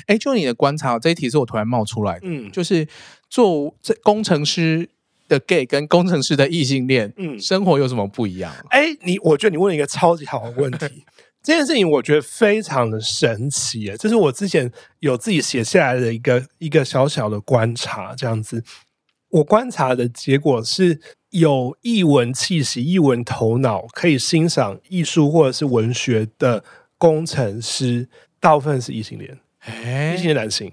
哎、嗯，就你的观察，这一题是我突然冒出来的，嗯，就是做这工程师。的 gay 跟工程师的异性恋，嗯，生活有什么不一样？哎、欸，你我觉得你问了一个超级好的问题，这件事情我觉得非常的神奇，这是我之前有自己写下来的一个一个小小的观察，这样子，我观察的结果是有艺文气息、艺文头脑，可以欣赏艺术或者是文学的工程师，大部分是异性恋，哎、欸，异性恋男性，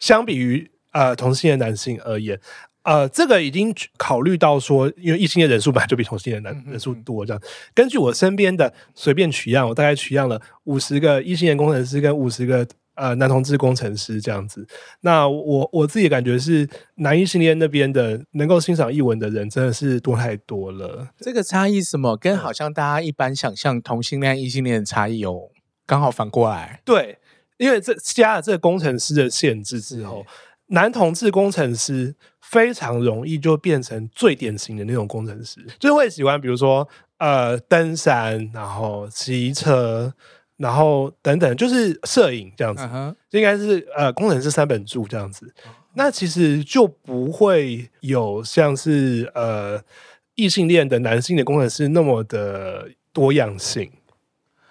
相比于呃同性恋男性而言。呃，这个已经考虑到说，因为异性恋人数本来就比同性恋男人数多，这样。根据我身边的随便取样，我大概取样了五十个异性恋工程师跟五十个呃男同志工程师这样子。那我我自己感觉是，男异性恋那边的能够欣赏译文的人真的是多太多了。这个差异什么？跟好像大家一般想象同性恋、异性恋的差异有、哦、刚好反过来。对，因为这加了这个工程师的限制之后。男同志工程师非常容易就变成最典型的那种工程师，就是会喜欢比如说呃登山，然后骑车，然后等等，就是摄影这样子，uh huh. 应该是呃工程师三本柱这样子。Uh. 那其实就不会有像是呃异性恋的男性的工程师那么的多样性。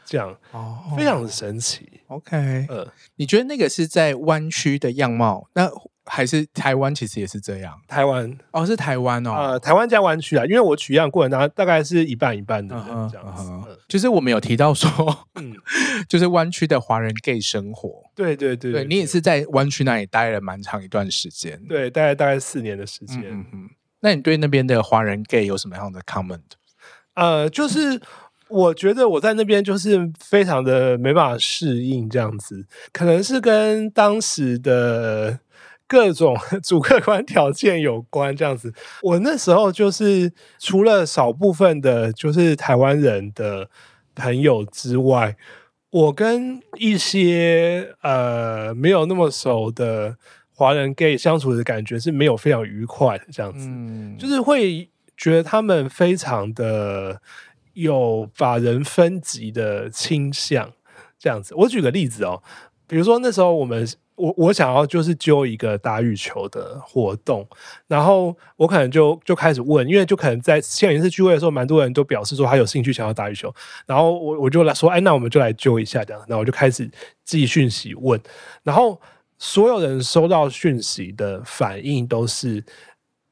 这样哦，oh, 非常的神奇。OK，呃，你觉得那个是在湾区的样貌，那还是台湾其实也是这样？台湾哦，是台湾哦，呃，台湾加湾区啊，因为我取样过程当中大概是一半一半的这样子。Uh uh. 就是我们有提到说，嗯，就是湾区的华人 gay 生活。对对对，对，对，你也是在湾区那里待了蛮长一段时间。对，大概大概四年的时间。嗯嗯，那你对那边的华人 gay 有什么样的 comment？呃，就是。我觉得我在那边就是非常的没办法适应这样子，可能是跟当时的各种 主客观条件有关这样子。我那时候就是除了少部分的，就是台湾人的朋友之外，我跟一些呃没有那么熟的华人 gay 相处的感觉是没有非常愉快的这样子，嗯，就是会觉得他们非常的。有把人分级的倾向，这样子。我举个例子哦，比如说那时候我们，我我想要就是揪一个打羽球的活动，然后我可能就就开始问，因为就可能在现场一次聚会的时候，蛮多人都表示说他有兴趣想要打羽球，然后我我就来说，哎，那我们就来揪一下这样，然后我就开始寄讯息问，然后所有人收到讯息的反应都是，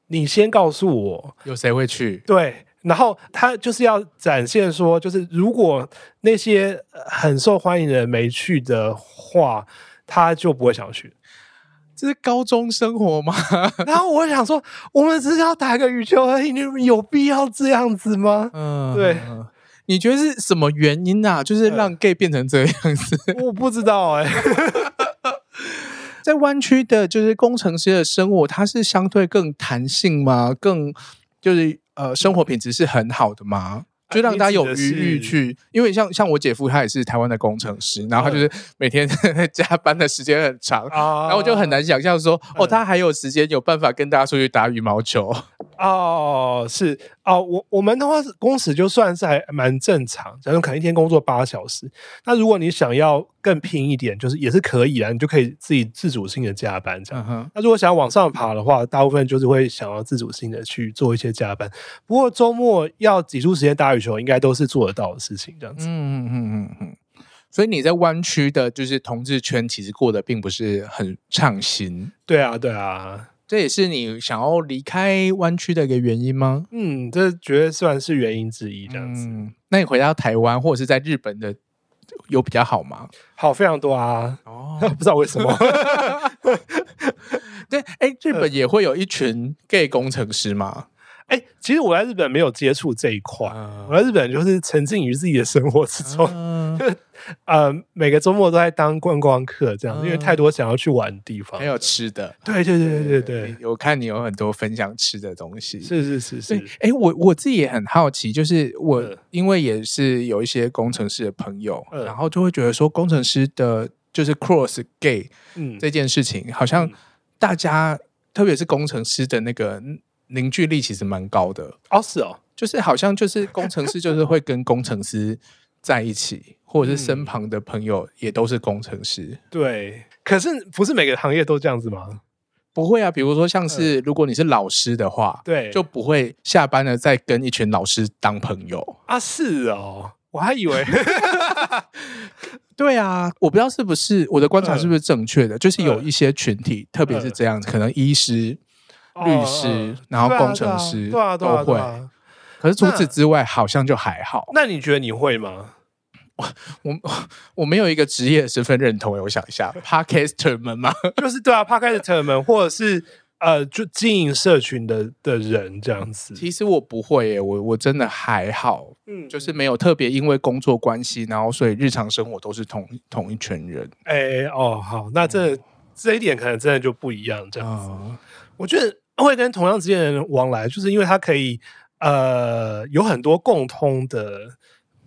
你先告诉我有谁会去，对。然后他就是要展现说，就是如果那些很受欢迎的人没去的话，他就不会想去。这是高中生活吗？然后我想说，我们只是要打个羽球而已，你们有必要这样子吗？嗯，对。你觉得是什么原因啊？就是让 gay 变成这个样子？我不知道哎、欸。在湾区的，就是工程师的生活，它是相对更弹性吗？更就是。呃，生活品质是很好的吗？就让大家有余裕去，因为像像我姐夫，他也是台湾的工程师，然后他就是每天 加班的时间很长，然后我就很难想象说，哦，他还有时间有办法跟大家出去打羽毛球。哦，是哦，我我们的话是工时就算是还蛮正常，假如可能一天工作八小时，那如果你想要更拼一点，就是也是可以啊，你就可以自己自主性的加班这样。Uh. 那如果想要往上爬的话，大部分就是会想要自主性的去做一些加班。不过周末要挤出时间打羽球，应该都是做得到的事情，这样子。嗯嗯嗯嗯嗯。所以你在湾区的，就是同志圈，其实过得并不是很畅行。对啊，对啊。这也是你想要离开湾区的一个原因吗？嗯，这绝对算是原因之一。这样子，嗯，那你回到台湾或者是在日本的有比较好吗？好非常多啊！哦，不知道为什么。对，哎，日本也会有一群 gay 工程师吗？哎，其实我在日本没有接触这一块，嗯、我在日本就是沉浸于自己的生活之中，嗯、就呃每个周末都在当观光客这样，嗯、因为太多想要去玩的地方，还有吃的，对对对对对对，我看你有很多分享吃的东西，是是是是，哎，我我自己也很好奇，就是我、嗯、因为也是有一些工程师的朋友，嗯、然后就会觉得说工程师的就是 cross gay，嗯，这件事情好像大家、嗯、特别是工程师的那个。凝聚力其实蛮高的哦，是哦，就是好像就是工程师就是会跟工程师在一起，或者是身旁的朋友也都是工程师。嗯、对，可是不是每个行业都这样子吗？不会啊，比如说像是如果你是老师的话，对，就不会下班了再跟一群老师当朋友啊。是哦，我还以为，对啊，我不知道是不是我的观察是不是正确的，嗯、就是有一些群体，嗯、特别是这样子，可能医师。律师，然后工程师对啊都会，可是除此之外，好像就还好。那你觉得你会吗？我我我没有一个职业身份认同。我想一下，Podcaster 们吗？就是对啊，Podcaster 们，或者是呃，就经营社群的的人这样子。其实我不会耶，我我真的还好，嗯，就是没有特别因为工作关系，然后所以日常生活都是同同一群人。哎哦，好，那这这一点可能真的就不一样，这样子。我觉得。会跟同样职业的人往来，就是因为他可以呃有很多共通的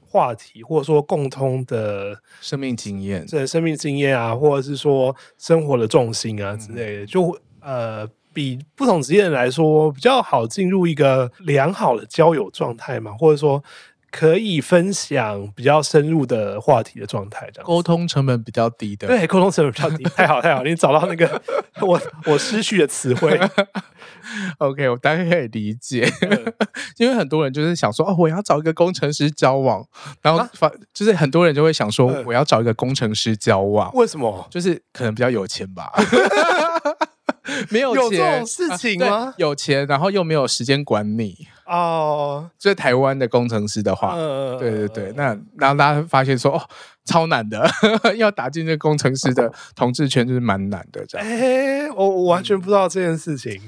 话题，或者说共通的生命经验，对生命经验啊，或者是说生活的重心啊之类的，嗯、就呃，比不同职业人来说比较好进入一个良好的交友状态嘛，或者说。可以分享比较深入的话题的状态，这样沟通成本比较低的。对，沟通成本比较低，太好太好，你找到那个 我我失去的词汇。OK，我大概可以理解，嗯、因为很多人就是想说哦，我要找一个工程师交往，然后发、啊、就是很多人就会想说我要找一个工程师交往，为什么？就是可能比较有钱吧。没有钱有这种事情吗？啊、有钱，然后又没有时间管你哦。在台湾的工程师的话，呃、对对对，那然后大家发现说，哦，超难的，要打进这工程师的 同志圈就是蛮难的。这样，哎，我我完全不知道这件事情。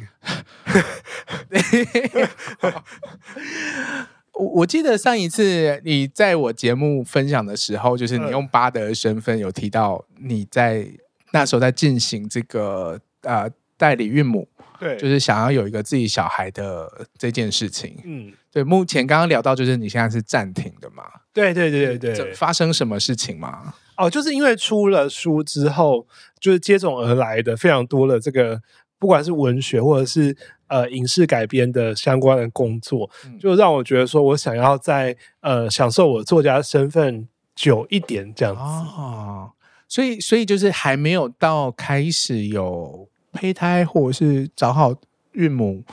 我我记得上一次你在我节目分享的时候，就是你用巴德的身份有提到你在那时候在进行这个呃。代理孕母，对，就是想要有一个自己小孩的这件事情。嗯，对。目前刚刚聊到，就是你现在是暂停的嘛？对对对对对。发生什么事情吗？哦，就是因为出了书之后，就是接踵而来的非常多的这个，不管是文学或者是呃影视改编的相关的工作，嗯、就让我觉得说我想要在呃享受我作家身份久一点这样子。哦，所以所以就是还没有到开始有。胚胎或者是找好孕母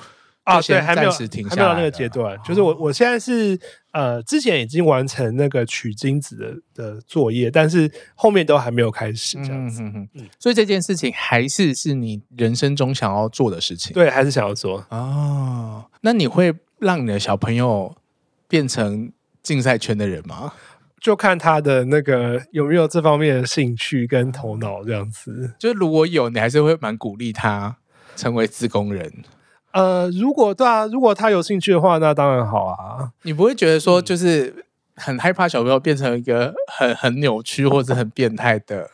啊，对，还没有还没有到那个阶段。哦、就是我我现在是呃，之前已经完成那个取精子的的作业，但是后面都还没有开始这样子。嗯嗯嗯。所以这件事情还是是你人生中想要做的事情。对，还是想要做哦。那你会让你的小朋友变成竞赛圈的人吗？就看他的那个有没有这方面的兴趣跟头脑这样子。就如果有，你还是会蛮鼓励他成为自工人。呃，如果对啊，如果他有兴趣的话，那当然好啊。你不会觉得说，就是很害怕小朋友变成一个很很扭曲或者很变态的？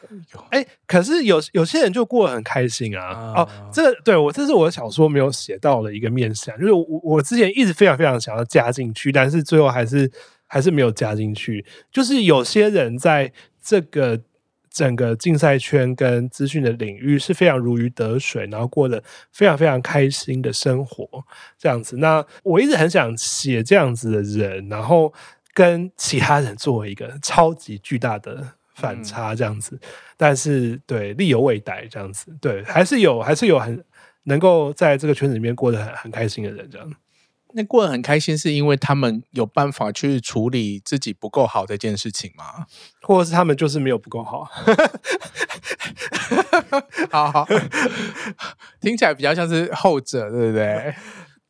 哎、欸，可是有有些人就过得很开心啊。啊哦，这对我，这是我的小说没有写到的一个面向，就是我我之前一直非常非常想要加进去，但是最后还是。还是没有加进去，就是有些人在这个整个竞赛圈跟资讯的领域是非常如鱼得水，然后过得非常非常开心的生活，这样子。那我一直很想写这样子的人，然后跟其他人做一个超级巨大的反差，这样子。嗯、但是对，力有未逮，这样子。对，还是有，还是有很能够在这个圈子里面过得很很开心的人，这样。那过得很开心，是因为他们有办法去处理自己不够好这件事情吗？或者是他们就是没有不够好？好好，听起来比较像是后者，对不对？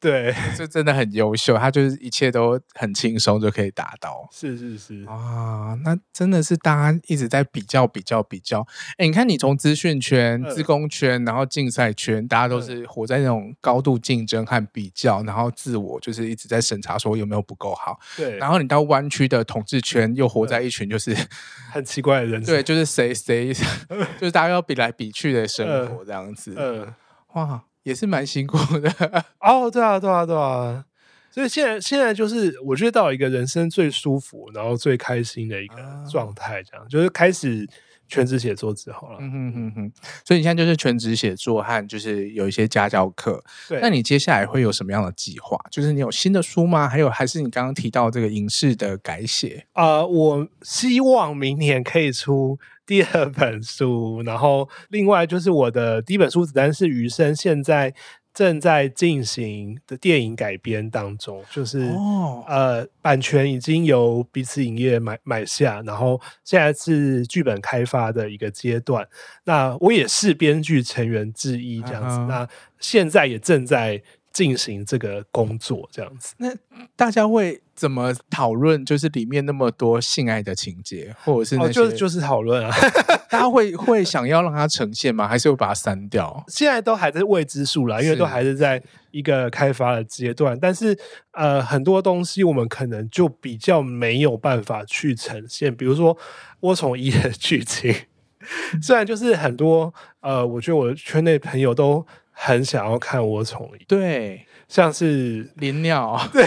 对，就真的很优秀，他就是一切都很轻松就可以达到。是是是啊，那真的是大家一直在比较比较比较。哎，你看你从资讯圈、资工圈，然后竞赛圈，大家都是活在那种高度竞争和比较，然后自我就是一直在审查说有没有不够好。对，然后你到湾区的统治圈，又活在一群就是 很奇怪的人。对，就是谁谁，就是大家要比来比去的生活这样子。嗯，哇。也是蛮辛苦的。哦，对啊，对啊，对啊，所以现在现在就是我觉得到一个人生最舒服，然后最开心的一个状态，这样、啊、就是开始全职写作之后了。嗯哼哼哼，所以你现在就是全职写作和就是有一些家教课。对，那你接下来会有什么样的计划？就是你有新的书吗？还有还是你刚刚提到这个影视的改写？啊、呃，我希望明年可以出。第二本书，然后另外就是我的第一本书《子弹是余生》，现在正在进行的电影改编当中，就是、哦、呃版权已经由彼此影业买买下，然后现在是剧本开发的一个阶段。那我也是编剧成员之一，这样子。啊、那现在也正在。进行这个工作这样子，那大家会怎么讨论？就是里面那么多性爱的情节，或者是那些、哦、就就是讨论啊，大家会会想要让它呈现吗？还是会把它删掉？现在都还在未知数啦，因为都还是在一个开发的阶段。但是呃，很多东西我们可能就比较没有办法去呈现，比如说我从一的剧情，虽然就是很多呃，我觉得我的圈内朋友都。很想要看我宠，对，像是林鸟，对，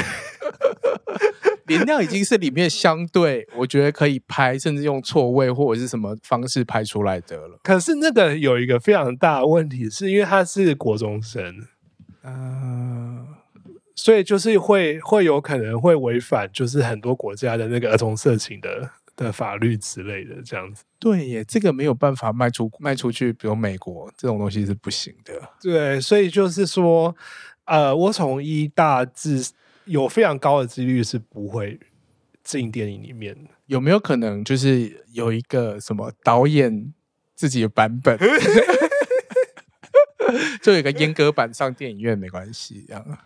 林鸟已经是里面相对我觉得可以拍，甚至用错位或者是什么方式拍出来的了。可是那个有一个非常大的问题，是因为他是国中生，嗯、呃，所以就是会会有可能会违反，就是很多国家的那个儿童色情的的法律之类的这样子。对耶，这个没有办法卖出卖出去，比如美国这种东西是不行的。对，所以就是说，呃，我从一大致有非常高的几率是不会进电影里面的。有没有可能就是有一个什么导演自己的版本，就有一个阉割版上电影院没关系，这样？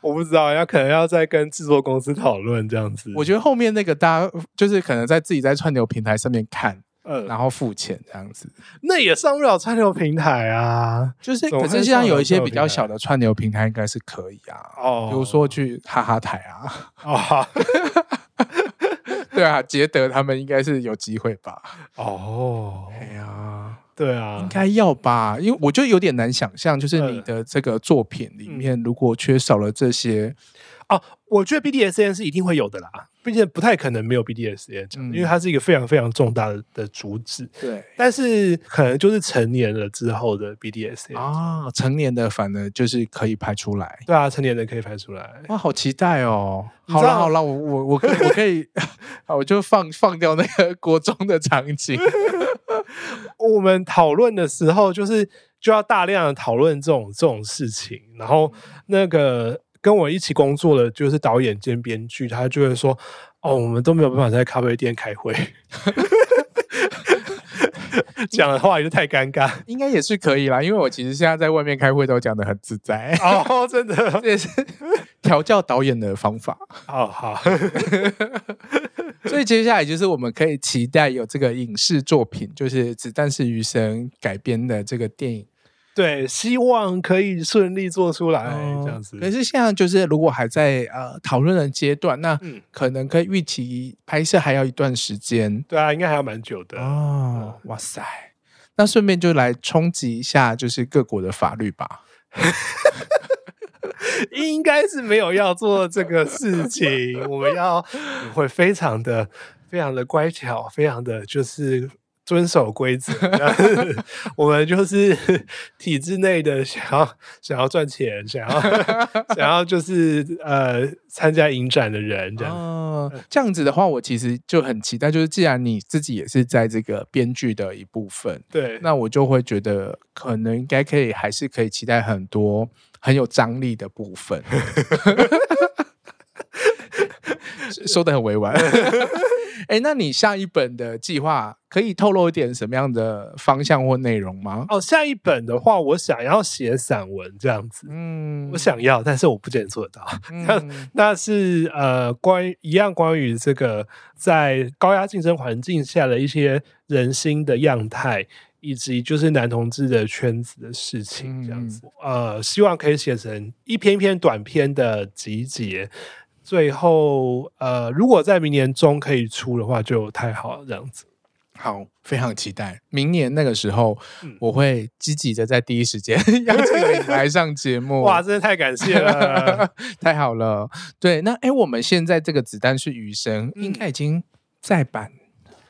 我不知道，要可能要再跟制作公司讨论这样子。我觉得后面那个大家就是可能在自己在串流平台上面看。嗯，然后付钱这样子，那也上不了串流平台啊。就是，可是现在有一些比较小的串流平台应该是可以啊。哦，比如说去哈哈台啊。哦，对啊，杰德他们应该是有机会吧？哦，哎呀，对啊，应该要吧？因为我就有点难想象，就是你的这个作品里面如果缺少了这些。哦，我觉得 BDSN 是一定会有的啦，毕竟不太可能没有 BDSM，嗯，因为它是一个非常非常重大的的主旨。对，但是可能就是成年了之后的 BDSN 啊，成年的反而就是可以拍出来。对啊，成年的可以拍出来。哇，好期待哦！好了好了，我我我可以我可以，我 就放放掉那个国中的场景。我们讨论的时候，就是就要大量的讨论这种这种事情，然后那个。跟我一起工作的就是导演兼编剧，他就会说：“哦，我们都没有办法在咖啡店开会，讲的话也是太尴尬。应该也是可以啦，因为我其实现在在外面开会都讲的很自在。哦，真的，这也是调教导演的方法。哦，好，所以接下来就是我们可以期待有这个影视作品，就是《子弹是余生》改编的这个电影。”对，希望可以顺利做出来，哦、这样子。可是现在就是，如果还在呃讨论的阶段，那可能可以预期拍摄还要一段时间。对啊，应该还要蛮久的哦。哇塞，那顺便就来冲击一下，就是各国的法律吧。应该是没有要做这个事情，我们要会非常的、非常的乖巧，非常的就是。遵守规则，我们就是 体制内的想要想要赚钱，想要想要就是呃参加影展的人这样。哦，这样子的话，我其实就很期待。就是既然你自己也是在这个编剧的一部分，对，那我就会觉得可能应该可以，还是可以期待很多很有张力的部分。说的很委婉。哎，那你下一本的计划可以透露一点什么样的方向或内容吗？哦，下一本的话，我想要写散文这样子。嗯，我想要，但是我不见得做得到。嗯、那那是呃，关于一样关于这个在高压竞争环境下的一些人心的样态，以及就是男同志的圈子的事情这样子。嗯、呃，希望可以写成一篇一篇短篇的集结。最后，呃，如果在明年中可以出的话，就太好了。这样子，好，非常期待明年那个时候，嗯、我会积极的在第一时间 邀请你来上节目。哇，真的太感谢了，太好了。对，那哎，我们现在这个子弹是雨神，嗯、应该已经再版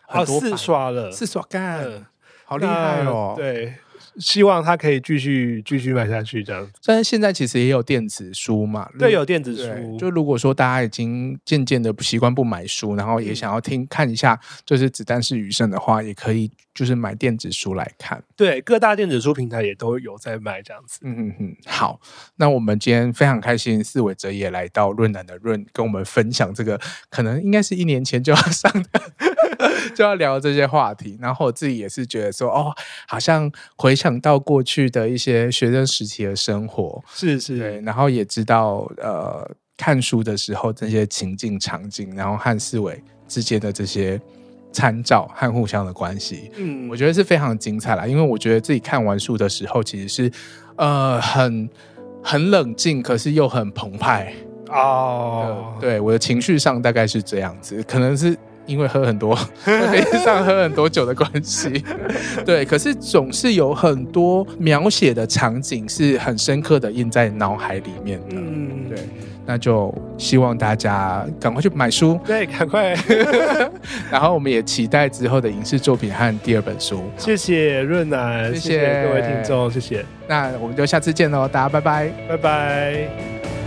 好，哦，四刷了，四刷干，嗯、好厉害哦。对。希望它可以继续继续卖下去，这样子。但是现在其实也有电子书嘛，对，有电子书。就如果说大家已经渐渐的不习惯不买书，然后也想要听、嗯、看一下，就是子弹是余生的话，也可以就是买电子书来看。对，各大电子书平台也都有在卖这样子。嗯嗯嗯。好，那我们今天非常开心，四尾哲也来到润南的润，跟我们分享这个可能应该是一年前就要上的。就要聊这些话题，然后我自己也是觉得说，哦，好像回想到过去的一些学生时期的生活，是是，对，然后也知道呃，看书的时候这些情境场景，然后和思维之间的这些参照和互相的关系，嗯，我觉得是非常精彩啦，因为我觉得自己看完书的时候，其实是呃很很冷静，可是又很澎湃。哦，对，我的情绪上大概是这样子，可能是。因为喝很多，飞机上喝很多酒的关系，对。可是总是有很多描写的场景是很深刻的印在脑海里面的。嗯，对。那就希望大家赶快去买书，对，赶快。然后我们也期待之后的影视作品和第二本书。谢谢润楠，谢谢，谢谢各位听众，谢谢。那我们就下次见喽，大家拜拜，拜拜。